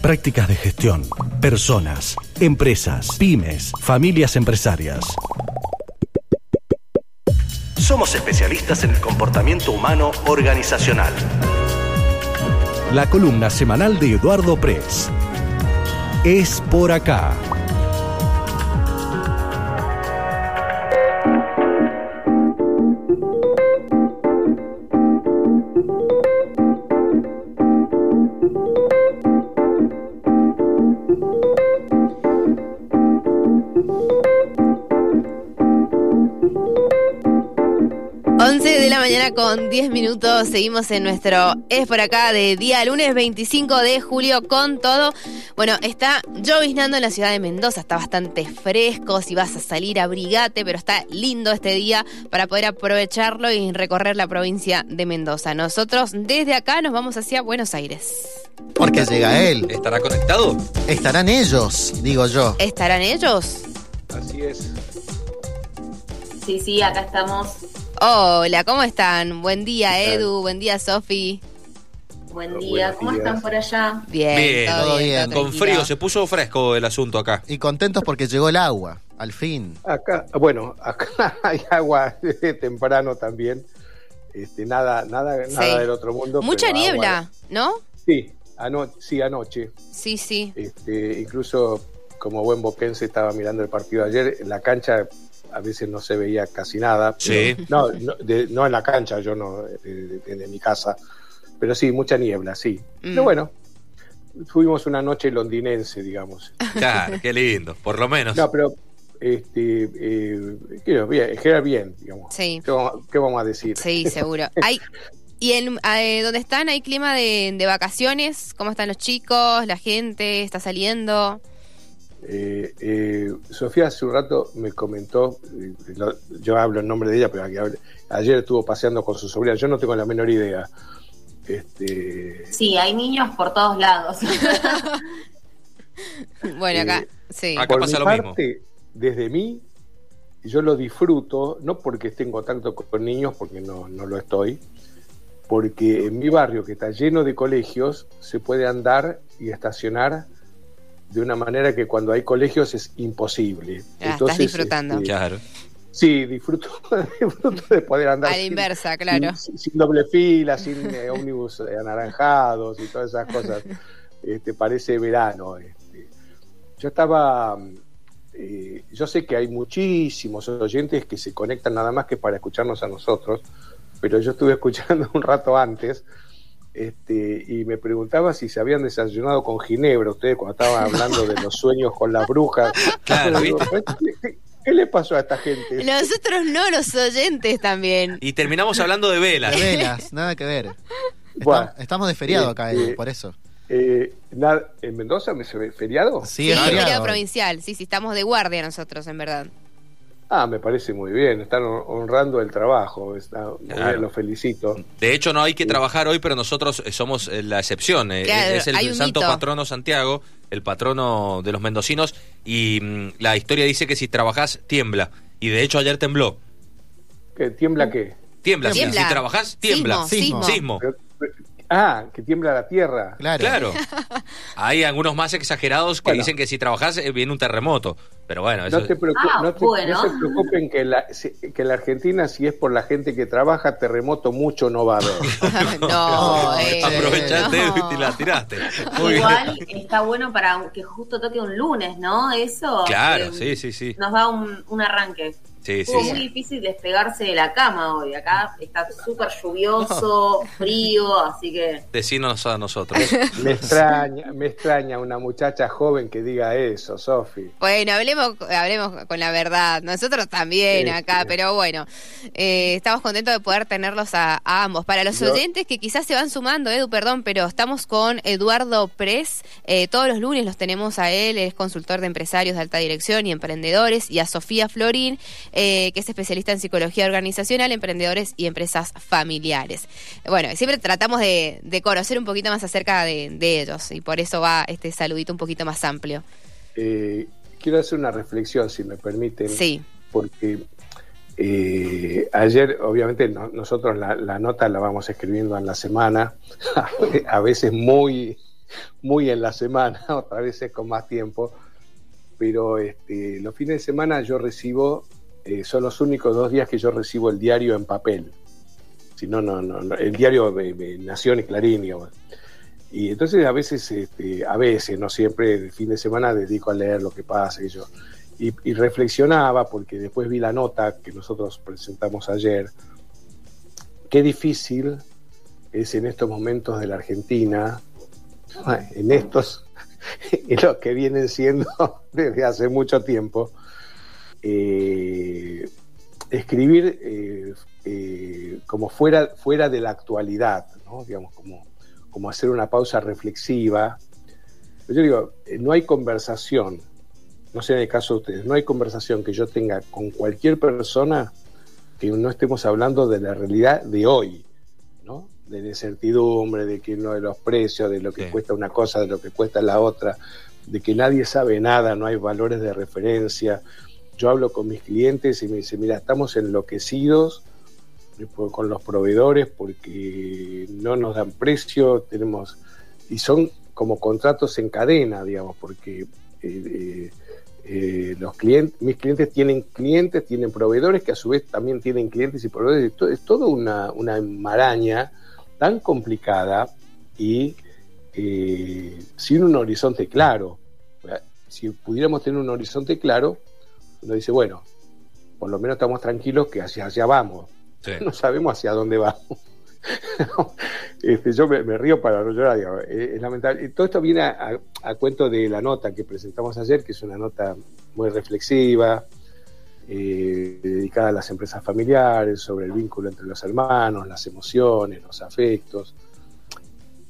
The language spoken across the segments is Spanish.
prácticas de gestión, personas, empresas, pymes, familias empresarias. Somos especialistas en el comportamiento humano organizacional. La columna semanal de Eduardo Press. Es por acá. Mañana con 10 minutos. Seguimos en nuestro Es por acá de día lunes 25 de julio con todo. Bueno, está lloviznando en la ciudad de Mendoza. Está bastante fresco. Si vas a salir, abrigate, pero está lindo este día para poder aprovecharlo y recorrer la provincia de Mendoza. Nosotros desde acá nos vamos hacia Buenos Aires. Porque llega él. ¿Estará conectado? Estarán ellos, digo yo. ¿Estarán ellos? Así es. Sí, sí, acá estamos. Hola, ¿cómo están? Buen día, Edu. Buen día, Sofi. Buen día. ¿Cómo están por allá? Bien, Bien, todo todo bien, bien. todo Con tranquilo. frío, se puso fresco el asunto acá. Y contentos porque llegó el agua, al fin. Acá, bueno, acá hay agua temprano también. Este, nada, nada, Sí. nada del otro mundo. Mucha agua- niebla, ¿no? Sí, ano- sí, anoche. Sí, sí. Este, incluso como buen boquense estaba mirando el partido ayer, en la cancha a veces no se veía casi nada. Sí. no, no, de- no en la cancha, yo no, de, de- de mi casa. Pero sí, mucha niebla, sí. Mm. Pero bueno, tuvimos una noche londinense, digamos. Claro, qué lindo, por lo menos. No, pero este, eh, quiero, bien, en general bien, digamos. Sí. ¿Qué vamos, qué vamos a decir? Sí, seguro. Hay, ¿Y en eh, donde están hay clima de, de vacaciones? ¿Cómo están los chicos? ¿La gente está saliendo? Eh, eh, Sofía hace un rato me comentó, eh, lo- yo hablo en nombre de ella, pero aquí hable- ayer estuvo paseando con su sobrina, yo no tengo la menor idea. Este, Sí, hay niños por todos lados. Bueno, acá, Eh, sí. acá por pasa mi lo mismo. desde mí, yo lo disfruto, no porque esté en contacto con niños, porque no, no lo estoy, porque en mi barrio, que está lleno de colegios, se puede andar y estacionar de una manera que cuando hay colegios es imposible. Ah, estás disfrutando. este, Claro. Sí, disfruto, disfruto de poder andar A la sin- inversa, claro. sin, sin doble fila, sin eh, ómnibus anaranjados y todas esas cosas. Este, parece verano. Este. Yo estaba, eh, yo sé que hay muchísimos oyentes que se conectan nada más que para escucharnos a nosotros, pero yo estuve escuchando un rato antes. Este, y me preguntaba si se habían desayunado con Ginebra ustedes cuando estaban hablando de los sueños con las brujas. Claro, Digo, ¿qué, le pasó a esta gente? Nosotros no, los oyentes también. Y terminamos hablando de velas. De velas, nada que ver. Bueno, Estamos, estamos de feriado acá, este, Edu, por eso. Eh, nada- ¿En Mendoza me se ve feriado? Sí, Sí, es feriado feriado. provincial. Sí, sí, estamos de guardia nosotros, en verdad. Ah, me parece muy bien. Están hon- honrando el trabajo. Está Claro. bien, los felicito. De hecho, no hay que trabajar hoy, pero nosotros eh, somos eh, la excepción. eh, Claro, es el santo mito. patrono Santiago, el patrono de los mendocinos. Y mm, la historia dice que si trabajás, tiembla. Y de hecho, ayer tembló. ¿Qué, ¿Tiembla qué? Tiembla. Si- Tiembla. Si trabajás, tiembla. Sismo, Sismo. Sismo. Pero- pero- ah, que tiembla la tierra. Claro. Claro. Hay algunos más exagerados que Bueno. dicen que si trabajás viene un terremoto. Pero bueno, eso No, te Ah, no te- bueno. no se preocupen que la, que la Argentina, si es por la gente que trabaja, terremoto mucho no va a haber. no, eh, aprovechaste no. y la tiraste. Muy Igual bien. está bueno para que justo toque un lunes, ¿no? Eso Claro, eh, sí, sí, sí. nos da un, un arranque. Sí, sí, Fue sí. muy difícil despegarse de la cama hoy. Acá está súper lluvioso, frío, así que Decinos a nosotros. Me extraña, me extraña una muchacha joven que diga eso, Sofi. Bueno, hablemos, hablemos con la verdad. Nosotros también Sí, acá, sí. pero bueno, eh, estamos contentos de poder tenerlos a, a ambos. Para los Yo- oyentes que quizás se van sumando, Edu, perdón, pero estamos con Eduardo Press. Eh, todos los lunes los tenemos a él, es consultor de empresarios de alta dirección y emprendedores, y a Sofía Florín, eh, que es especialista en psicología organizacional, emprendedores y empresas familiares. Bueno, siempre tratamos de, de conocer un poquito más acerca de, de ellos, y por eso va este saludito un poquito más amplio. Eh, quiero hacer una reflexión, si me permiten. Sí. porque eh, ayer, obviamente, no- nosotros la, la nota la vamos escribiendo en la semana, a veces muy, muy en la semana, otras veces con más tiempo, pero este, los fines de semana yo recibo, eh, son los únicos dos días que yo recibo el diario en papel. Si no, no, no, el diario de, de Nación y Clarín, digamos. Y entonces a veces, este, a veces, no siempre, el fin de semana dedico a leer lo que pasa y yo. Y, reflexionaba, porque después vi la nota que nosotros presentamos ayer, qué difícil es en estos momentos de la Argentina, en estos, en los que vienen siendo desde hace mucho tiempo, eh, escribir eh, eh, como fuera, fuera de la actualidad, ¿no? digamos, como, como hacer una pausa reflexiva. Yo digo, eh, no hay conversación, no sé en el caso de ustedes, no hay conversación que yo tenga con cualquier persona que no estemos hablando de la realidad de hoy, ¿no? De la incertidumbre, de que no de los precios, de lo que Sí. cuesta una cosa, de lo que cuesta la otra, de que nadie sabe nada, no hay valores de referencia. Yo hablo con mis clientes y me dicen, mira, estamos enloquecidos con los proveedores porque no nos dan precio, tenemos y son como contratos en cadena, digamos, porque eh, eh, eh, los clientes, mis clientes tienen clientes, tienen proveedores que a su vez también tienen clientes y proveedores. Es to- Es toda una, una maraña tan complicada y sin un horizonte claro. Si pudiéramos tener un horizonte claro, uno dice, bueno, por lo menos estamos tranquilos que hacia allá vamos No sabemos hacia dónde vamos. este, yo me, río para no llorar, digamos. Es lamentable. Todo esto viene a cuento de la nota que presentamos ayer, que es una nota muy reflexiva, eh, dedicada a las empresas familiares, sobre el vínculo entre los hermanos, las emociones, los afectos,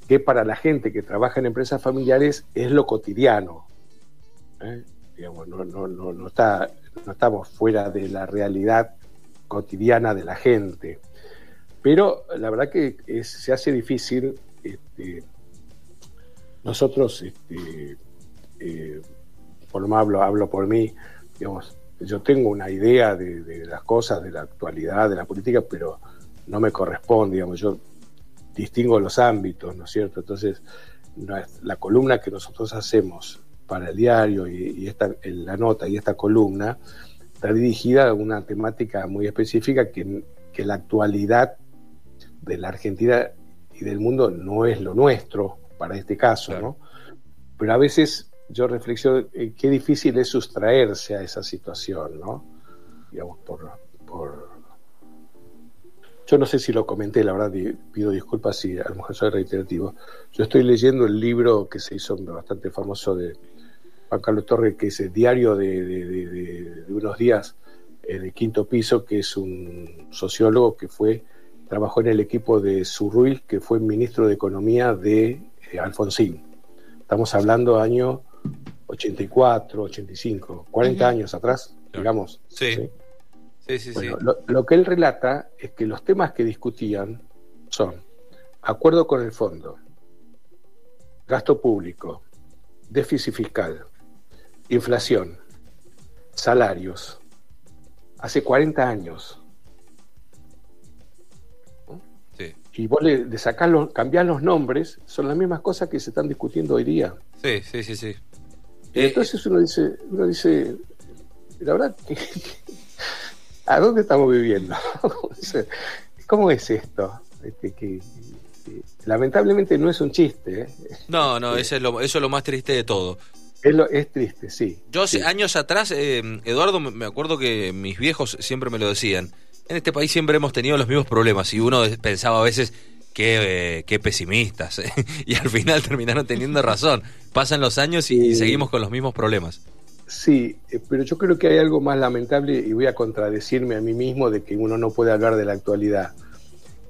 que para la gente que trabaja en empresas familiares es lo cotidiano. ¿eh? Digamos, no, no, no, no está, no estamos fuera de la realidad cotidiana de la gente. Pero la verdad que se hace difícil. este, nosotros, este, eh, por lo más hablo, hablo por mí, digamos, yo tengo una idea de, las cosas, de la actualidad, de la política, pero no me corresponde, digamos, yo distingo los ámbitos, ¿no es cierto? Entonces, la columna que nosotros hacemos para el diario y, y esta, la nota y esta columna está dirigida a una temática muy específica que, que la actualidad de la Argentina y del mundo no es lo nuestro para este caso, Claro. ¿no? Pero a veces yo reflexiono eh, qué difícil es sustraerse a esa situación, ¿no? Digamos, por, por... Yo no sé si lo comenté, la verdad, pido disculpas si a lo mejor soy reiterativo. Yo estoy leyendo el libro que se hizo bastante famoso de Juan Carlos Torres, que es el diario de, de- de- de- de unos días en el quinto piso, que es un sociólogo que fue, trabajó en el equipo de Surruil, que fue ministro de Economía de eh, Alfonsín. Estamos hablando año 84, 85, 40 Ujú. años atrás, digamos. Sí. Sí, sí, Bueno, sí. lo, lo que él relata es que los temas que discutían son acuerdo con el fondo, gasto público, déficit fiscal, inflación, salarios. Hace 40 años. Sí, Y vos le, le sacás los, cambiás los nombres, son las mismas cosas que se están discutiendo hoy día. sí, sí, sí. sí. Y Eh, entonces uno dice, uno dice, la verdad, que- ¿a dónde estamos viviendo? ¿Cómo es esto? Este, que, que lamentablemente no es un chiste, ¿eh? No, no, eso es, lo, eso es lo más triste de todo. Es, lo- es triste, sí. Yo Sí. años atrás, eh, Eduardo, me acuerdo que mis viejos siempre me lo decían. En este país siempre hemos tenido los mismos problemas y uno pensaba a veces que qué pesimistas y al final terminaron teniendo razón. Pasan los años y, y seguimos con los mismos problemas. Sí, eh, pero yo creo que hay algo más lamentable y voy a contradecirme a mí mismo de que uno no puede hablar de la actualidad.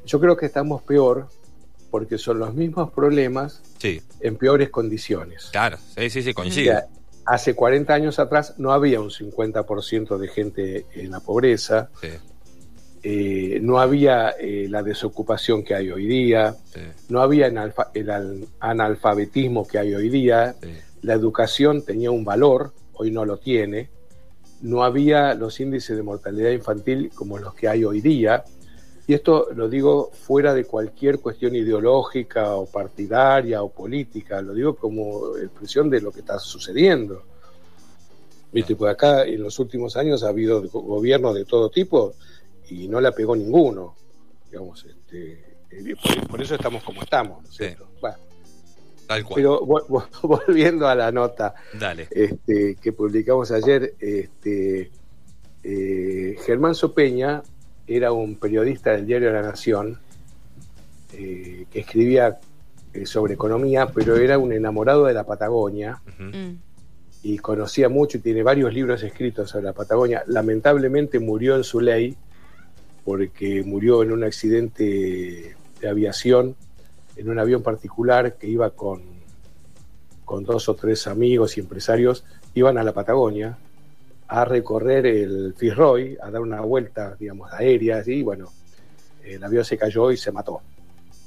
Yo creo que estamos peor porque son los mismos problemas Sí, en peores condiciones. claro, sí, sí, sí, O sea, hace 40 años atrás no había un 50% de gente en la pobreza, Sí, eh, no había eh, la desocupación que hay hoy día, sí, no había analfa- el al- analfabetismo que hay hoy día, sí. la educación tenía un valor, hoy no lo tiene, no había los índices de mortalidad infantil como los que hay hoy día, Y esto lo digo fuera de cualquier cuestión ideológica o partidaria o política, lo digo como expresión de lo que está sucediendo. Viste, pues acá en los últimos años ha habido gobiernos de todo tipo y no la pegó ninguno. Digamos, este, eh, por, por eso estamos como estamos, ¿no es Sí. Bueno, Tal cual. pero vo- vo- volviendo a la nota Dale. este, que publicamos ayer, este, eh, Germán Sopeña era un periodista del diario La Nación eh, que escribía eh, sobre economía, pero era un enamorado de la Patagonia. Mm. y conocía mucho y tiene varios libros escritos sobre la Patagonia. Lamentablemente murió en su ley porque murió en un accidente de aviación, en un avión particular que iba con, con dos o tres amigos y empresarios, iban a la Patagonia a recorrer el Fitzroy, a dar una vuelta, digamos, aérea, y bueno, el avión se cayó y se mató.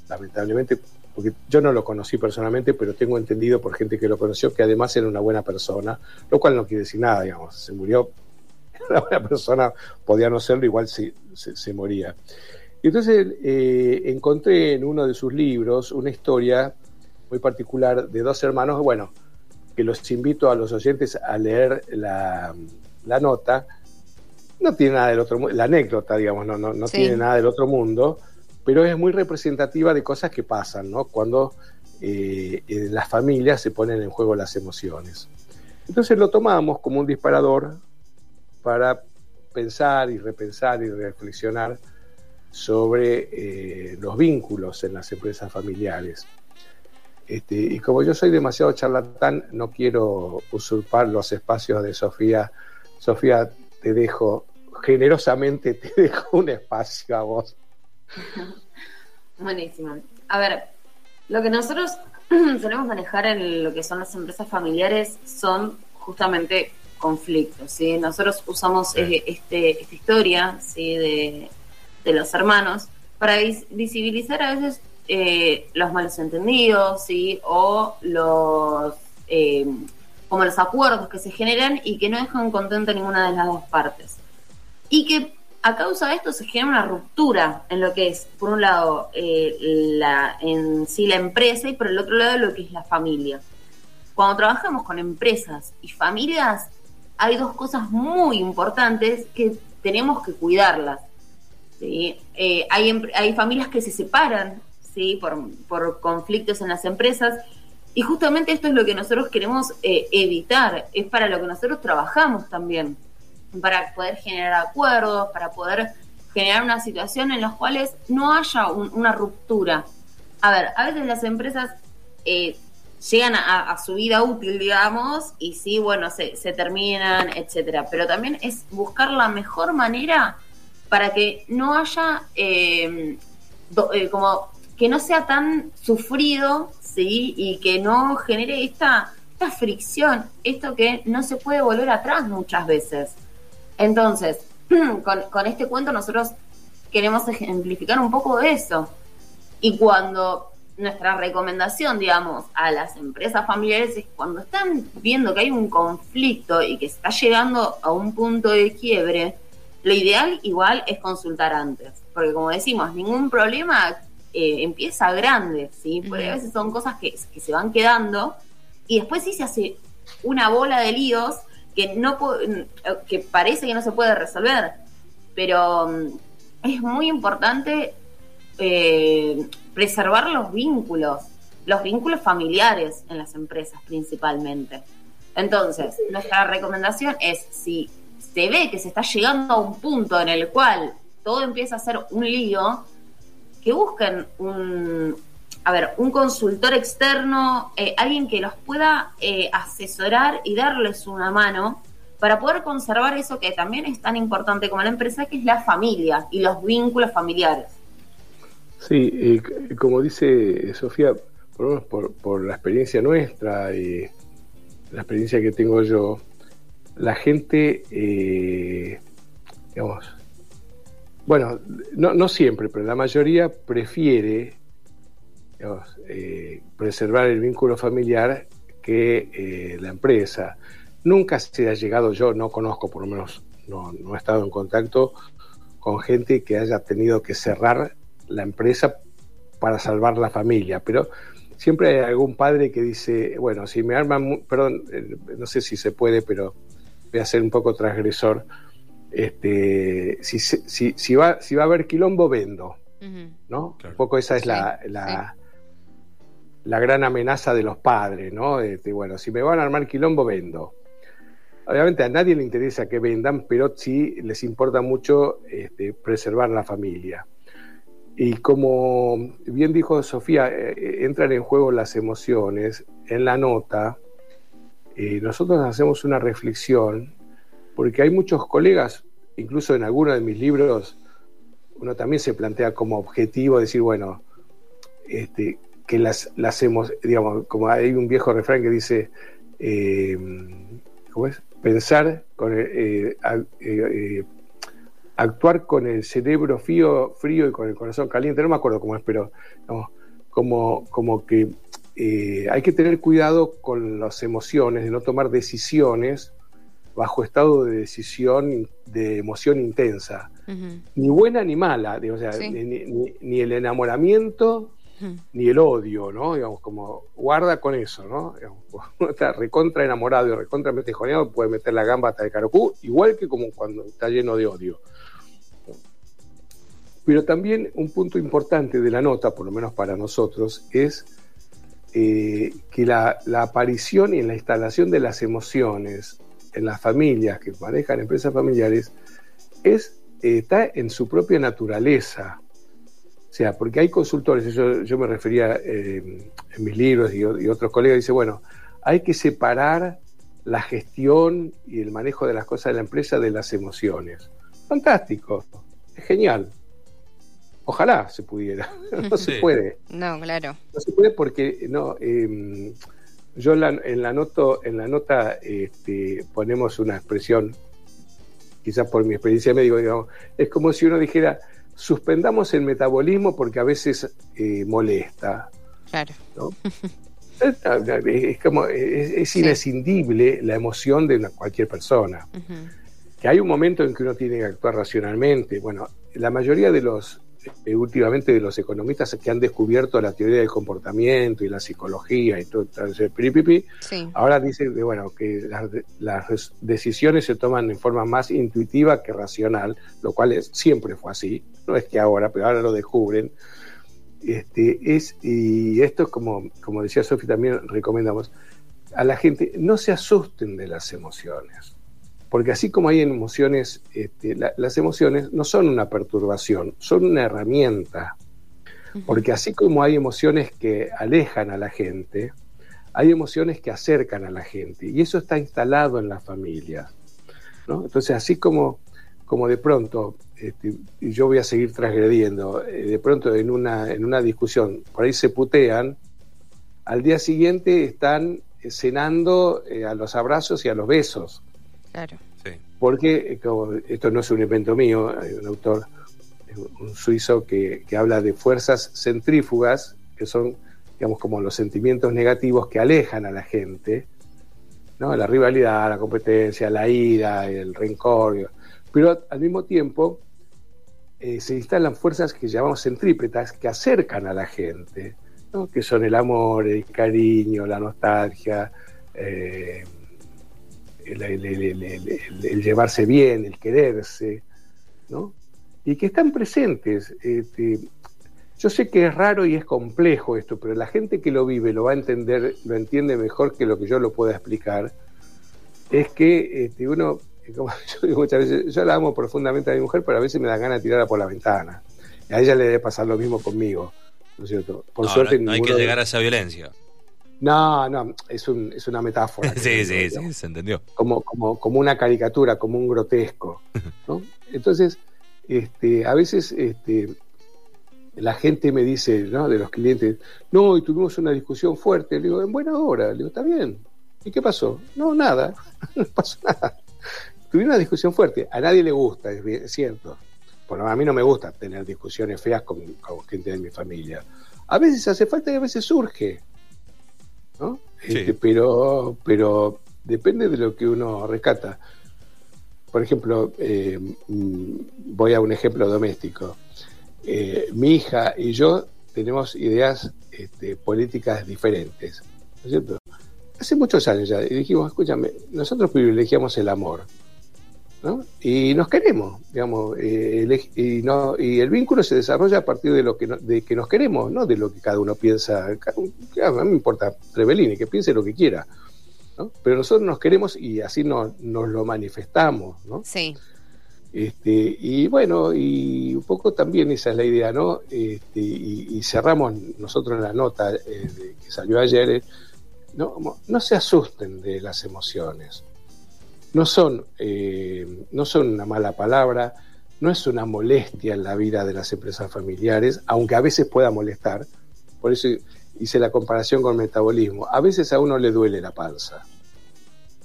Lamentablemente, porque yo no lo conocí personalmente, pero tengo entendido por gente que lo conoció que además era una buena persona, lo cual no quiere decir nada, digamos, se murió, era una buena persona, podía no serlo, igual se, se, moría. Y entonces eh, encontré en uno de sus libros una historia muy particular de dos hermanos, bueno, que los invito a los oyentes a leer la, la nota. No tiene nada del otro mundo, la anécdota, digamos, no, no, no Sí. tiene nada del otro mundo, pero es muy representativa de cosas que pasan, ¿no? Cuando eh, en las familias se ponen en juego las emociones. Entonces lo tomamos como un disparador para pensar y repensar y reflexionar sobre eh, los vínculos en las empresas familiares. Este, y como yo soy demasiado charlatán, no quiero usurpar los espacios de Sofía. Sofía, te dejo, generosamente te dejo un espacio a vos. Buenísimo. A ver, lo que nosotros solemos manejar en lo que son las empresas familiares son justamente conflictos, ¿sí? Nosotros usamos Sí. eh, este, esta historia, ¿sí? De, de los hermanos para vis- visibilizar a veces eh, los malos entendidos, ¿sí? O los... eh, como los acuerdos que se generan y que no dejan contenta ninguna de las dos partes. Y que a causa de esto se genera una ruptura en lo que es, por un lado, eh, la, en sí la empresa y por el otro lado lo que es la familia. Cuando trabajamos con empresas y familias, hay dos cosas muy importantes que tenemos que cuidarlas. ¿sí? Eh, hay, hay familias que se separan ¿sí? por, por conflictos en las empresas y justamente esto es lo que nosotros queremos eh, evitar, es para lo que nosotros trabajamos también para poder generar acuerdos, para poder generar una situación en las cuales no haya un- una ruptura. A ver, a veces las empresas eh, llegan a, su vida útil, digamos, y sí, bueno, se, se terminan, etcétera. Pero también es buscar la mejor manera para que no haya eh, eh, como que no sea tan sufrido, sí, y que no genere esta, fricción, esto que no se puede volver atrás muchas veces. Entonces, con, con este cuento nosotros queremos ejemplificar un poco de eso. Y cuando nuestra recomendación, digamos, a las empresas familiares es cuando están viendo que hay un conflicto y que está llegando a un punto de quiebre, lo ideal igual es consultar antes. Porque como decimos, ningún problema eh, empieza grande, ¿sí? Porque a veces son cosas que, que se van quedando y después sí se hace una bola de líos que no que parece que no se puede resolver. Pero mm, es muy importante eh, preservar los vínculos, los vínculos familiares en las empresas principalmente. Entonces, nuestra recomendación es si se ve que se está llegando a un punto en el cual todo empieza a ser un lío, que busquen un, a ver, un consultor externo, eh, alguien que los pueda eh, asesorar y darles una mano para poder conservar eso que también es tan importante como la empresa, que es la familia y los vínculos familiares. Sí, eh, como dice Sofía, por, por, por la experiencia nuestra y la experiencia que tengo yo, la gente, eh, digamos, bueno, no, no siempre, pero la mayoría prefiere eh, preservar el vínculo familiar que eh, la empresa. Nunca se ha llegado, yo no conozco, por lo menos no, no he estado en contacto con gente que haya tenido que cerrar la empresa para salvar la familia, pero siempre hay algún padre que dice, bueno, si me arman, perdón, eh, no sé si se puede, pero voy a ser un poco transgresor. Este, si, si, si, va, si va a haber quilombo, vendo. ¿no? Un poco esa es la, la, la, gran amenaza de los padres, ¿no? Este, bueno, si me van a armar quilombo, vendo. Obviamente a nadie le interesa que vendan, pero sí les importa mucho este, preservar la familia. Y como bien dijo Sofía, eh, eh, entran en juego las emociones. En la nota, eh, nosotros hacemos una reflexión, porque hay muchos colegas, incluso en algunos de mis libros, uno también se plantea como objetivo decir, bueno, este, que las, las hemos, digamos, como hay un viejo refrán que dice, ¿cómo es? Pensar con el, actuar con el cerebro frío, frío y con el corazón caliente, no me acuerdo cómo es, pero como, como que eh, hay que tener cuidado con las emociones, de no tomar decisiones bajo estado de decisión, de emoción intensa, ni buena ni mala, o sea, ni, el enamoramiento ni el odio, ¿no? Digamos, como guarda con eso, ¿no? uno está recontra enamorado y recontra metejoneado, puede meter la gamba hasta el carocú, igual que como cuando está lleno de odio. Pero también un punto importante de la nota, por lo menos para nosotros, es eh, que la, aparición y la instalación de las emociones en las familias que manejan empresas familiares es, eh, está en su propia naturaleza. O sea, porque hay consultores, yo, yo me refería eh, en mis libros y, y otros colegas, dice, bueno, hay que separar la gestión y el manejo de las cosas de la empresa de las emociones. Fantástico, es genial. Ojalá se pudiera, no se puede. No, claro. No se puede porque no. Em, yo en la, noto, en la nota este, ponemos una expresión, quizás por mi experiencia médica, digamos, es como si uno dijera, suspendamos el metabolismo porque a veces eh, molesta. Claro. es, como, es, inescindible la emoción de cualquier persona. Que hay un momento en que uno tiene que actuar racionalmente. Bueno, la mayoría de los eh, últimamente de los economistas que han descubierto la teoría del comportamiento y la psicología y todo ese piripipi, ahora dicen que, bueno, que las, decisiones se toman en forma más intuitiva que racional, lo cual es, siempre fue así, no es que ahora, pero ahora lo descubren. Este, es, y esto es como, como decía Sofi, también recomendamos a la gente, no se asusten de las emociones porque así como hay emociones, este, las emociones no son una perturbación, son una herramienta. Porque así como hay emociones que alejan a la gente, hay emociones que acercan a la gente. Y eso está instalado en las familias. Entonces, así como, como de pronto, este, y yo voy a seguir transgrediendo, eh, de pronto en una, en una discusión, por ahí se putean, al día siguiente están cenando eh, a los abrazos y a los besos. Claro. Porque esto no es un invento mío, hay un autor, un suizo, que, habla de fuerzas centrífugas, que son, digamos, como los sentimientos negativos que alejan a la gente, ¿no? La rivalidad, la competencia, la ira, el rencor. Pero al mismo tiempo eh, se instalan fuerzas que llamamos centrípetas, que acercan a la gente, que son el amor, el cariño, la nostalgia, eh, el, llevarse bien, el quererse, ¿no? Y que están presentes. Este, yo sé que es raro y es complejo esto, pero la gente que lo vive lo va a entender, lo entiende mejor que lo que yo lo pueda explicar. Es que este, uno, como yo digo muchas veces, yo la amo profundamente a mi mujer, pero a veces me da ganas de tirarla por la ventana. Y a ella le debe pasar lo mismo conmigo, ¿no es cierto? Por suerte, no hay que llegar a esa violencia. No, no, es, un, es una metáfora. sí, sí, sí, se entendió. Como, como, como una caricatura, como un grotesco. ¿no? Entonces, este, a veces este, la gente me dice, ¿no? De los clientes, no, y tuvimos una discusión fuerte. Le digo, en buena hora. Le digo, está bien. ¿Y qué pasó? No, nada. no pasó nada. Tuvimos una discusión fuerte. A nadie le gusta, es cierto. Bueno, a mí no me gusta tener discusiones feas con, con gente de mi familia. A veces hace falta y a veces surge. Este, pero, pero depende de lo que uno rescata. por ejemplo, eh, mm, voy a un ejemplo doméstico. Eh, mi hija y yo tenemos ideas este, políticas diferentes, ¿no es cierto? Hace muchos años ya, y dijimos, escúchame, nosotros privilegiamos el amor, ¿no? Y nos queremos, digamos, eh, el- y, no, y el vínculo se desarrolla a partir de lo que, no- de que nos queremos, no de lo que cada uno piensa. Cada mí me importa Trevelini, que piense lo que quiera, ¿no? Pero nosotros nos queremos y así nos, nos lo manifestamos, ¿no? Sí. Este, y bueno, y un poco también esa es la idea, ¿no? Este, y, y cerramos nosotros en la nota eh, de- que salió ayer, eh, no, no se asusten de las emociones. No son, eh, no son una mala palabra, no es una molestia en la vida de las empresas familiares, aunque a veces pueda molestar. Por eso hice la comparación con el metabolismo. A veces a uno le duele la panza.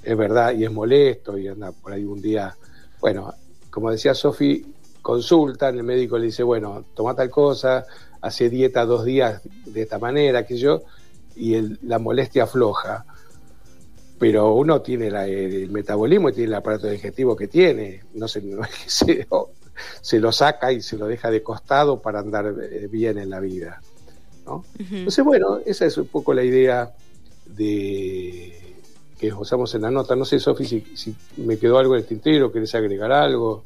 Es verdad, y es molesto, y anda por ahí un día. Bueno, como decía Sofi, consultan, el médico le dice, bueno, toma tal cosa, hace dieta dos días de esta manera, que yo, y el- la molestia afloja. Pero uno tiene la- el, metabolismo y tiene el aparato digestivo que tiene, no, se, no es que se, se lo saca y se lo deja de costado para andar eh, bien en la vida. ¿no? Entonces, bueno, esa es un poco la idea de que usamos en la nota. No sé, Sofi, si, si me quedó algo en el tintero, querés agregar algo.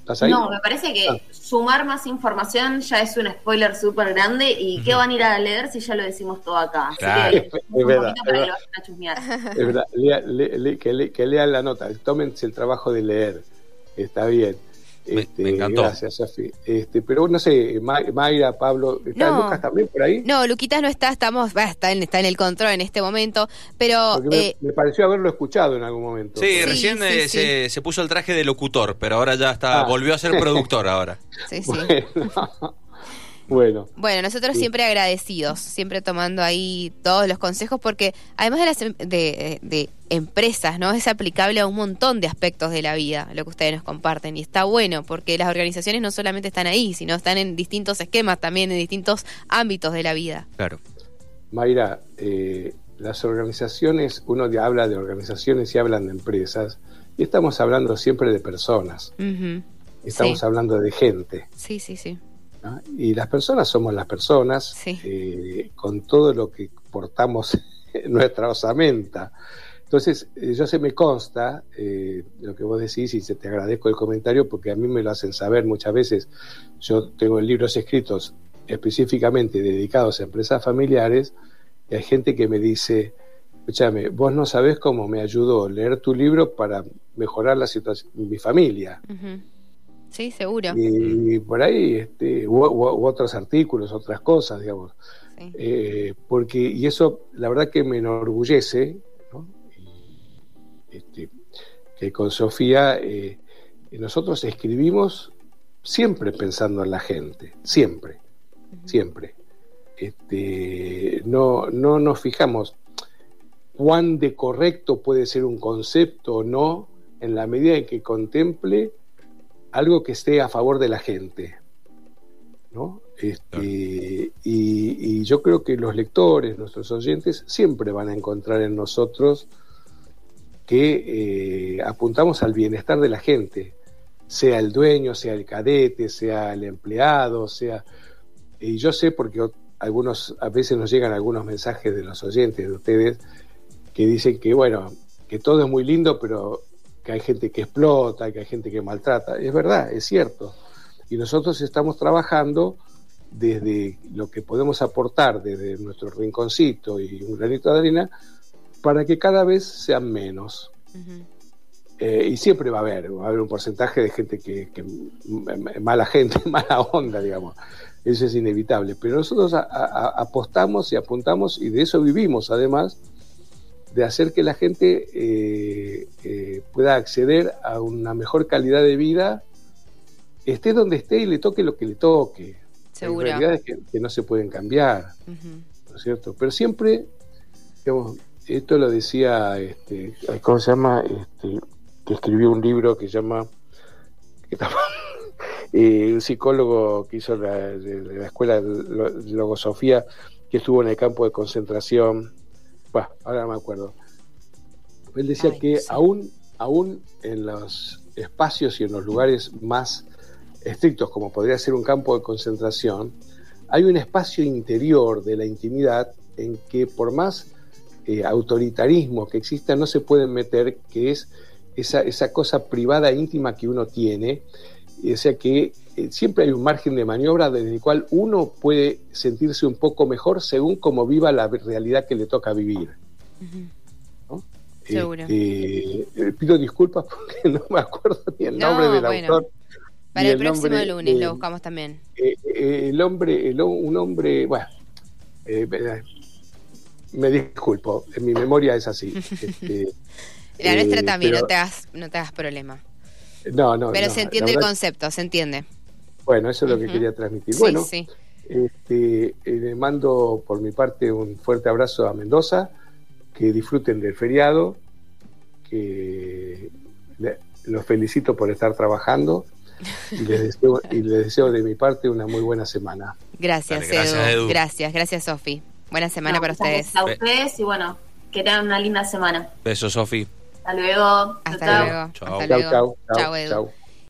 ¿Estás ahí? No, me parece que Ah. Sumar más información ya es un spoiler súper grande y ¿qué van a ir a leer si ya lo decimos todo acá? Así Claro. que Es un verdad, es que lo vayan a chusmear. Es verdad, lea- le- le- que, le- que lean la nota, tómense el trabajo de leer. Está bien. Me- Este, me encantó. Gracias, Sofi. Este, pero no sé, Ma- Mayra, Pablo, ¿está No. Lucas también por ahí? No, Luquitas no está, estamos, va, está, en, está en el control en este momento, pero me, eh, me pareció haberlo escuchado en algún momento. Sí, Sí, recién sí, eh, sí. Se, se puso el traje de locutor, pero ahora ya está, Ah. volvió a ser productor ahora. sí, sí. Bueno, bueno. Bueno, nosotros Sí. siempre agradecidos, siempre tomando ahí todos los consejos, porque además de las em- de, de empresas, ¿no? Es aplicable a un montón de aspectos de la vida, lo que ustedes nos comparten. Y está bueno, porque las organizaciones no solamente están ahí, sino están en distintos esquemas, también en distintos ámbitos de la vida. Claro. Mayra, eh, las organizaciones, uno habla de organizaciones y hablan de empresas, y estamos hablando siempre de personas, estamos Sí. hablando de gente. Sí, sí, sí. ¿No? Y las personas somos las personas, Sí. eh, con todo lo que portamos en nuestra osamenta. Entonces, eh, yo se me consta eh, lo que vos decís y se te agradezco el comentario porque a mí me lo hacen saber muchas veces. Yo tengo libros escritos específicamente dedicados a empresas familiares y hay gente que me dice, escúchame, vos no sabés cómo me ayudó leer tu libro para mejorar la situación mi familia. Ujú. Sí, seguro. Y por ahí, este, u, u- u otros artículos, otras cosas, digamos. Sí. Eh, porque, y eso, la verdad que me enorgullece, ¿no? Y, este, que con Sofía eh, nosotros escribimos siempre pensando en la gente, siempre, siempre. Este, no, no nos fijamos cuán de correcto puede ser un concepto o no en la medida en que contemple algo que esté a favor de la gente. ¿no? Este, y, y yo creo que los lectores, nuestros oyentes, siempre van a encontrar en nosotros que eh, apuntamos al bienestar de la gente, sea el dueño, sea el cadete, sea el empleado, sea... Y yo sé porque algunos, a veces nos llegan algunos mensajes de los oyentes de ustedes que dicen que, bueno, que todo es muy lindo, pero que hay gente que explota, que hay gente que maltrata. Es verdad, es cierto. Y nosotros estamos trabajando desde lo que podemos aportar, desde nuestro rinconcito y un granito de arena, para que cada vez sean menos. Eh, y siempre va a haber, va a haber un porcentaje de gente que, mala gente, mala onda, digamos. Eso es inevitable. Pero nosotros a- a- apostamos y apuntamos, y de eso vivimos además, de hacer que la gente eh, eh, pueda acceder a una mejor calidad de vida, esté donde esté y le toque lo que le toque. Seguro. Hay realidades que, que no se pueden cambiar. ¿no es cierto? Pero siempre, digamos, esto lo decía, este, ¿cómo se llama? Este, que escribió un libro que se llama, que estaba- eh, un psicólogo que hizo la, de, de la escuela de logosofía, que estuvo en el campo de concentración, ahora no me acuerdo. Él decía Ay, que sí. aún, aún en los espacios y en los lugares más estrictos, como podría ser un campo de concentración, hay un espacio interior de la intimidad en que por más eh, autoritarismo que exista no se pueden meter, que es esa, esa cosa privada e íntima que uno tiene, o sea que eh, siempre hay un margen de maniobra desde el cual uno puede sentirse un poco mejor según cómo viva la realidad que le toca vivir. ¿no? Seguro. Este, eh, pido disculpas porque no me acuerdo ni el nombre No, del bueno. autor. Para el próximo nombre, lunes eh, lo buscamos también. eh, eh, el hombre, el, un hombre, bueno, eh, eh, me disculpo, en mi memoria es así. Este, La nuestra eh, también, pero- no, te hagas, no te hagas problema. No, no, Pero no, se entiende el concepto, se entiende. Bueno, eso es lo que quería transmitir. Sí, bueno, sí. Este, eh, le mando por mi parte un fuerte abrazo a Mendoza, que disfruten del feriado, que le- los felicito por estar trabajando y les deseo, y les deseo de mi parte una muy buena semana. Gracias, Dale, gracias, Edu. Edu. Gracias, gracias, Sofi. Buena semana No, para ustedes. A ustedes y bueno, que tengan una linda semana. Besos, Sofi. Hasta luego. Hasta luego. Chau, luego. chau, chau, Chau, Edu. chau.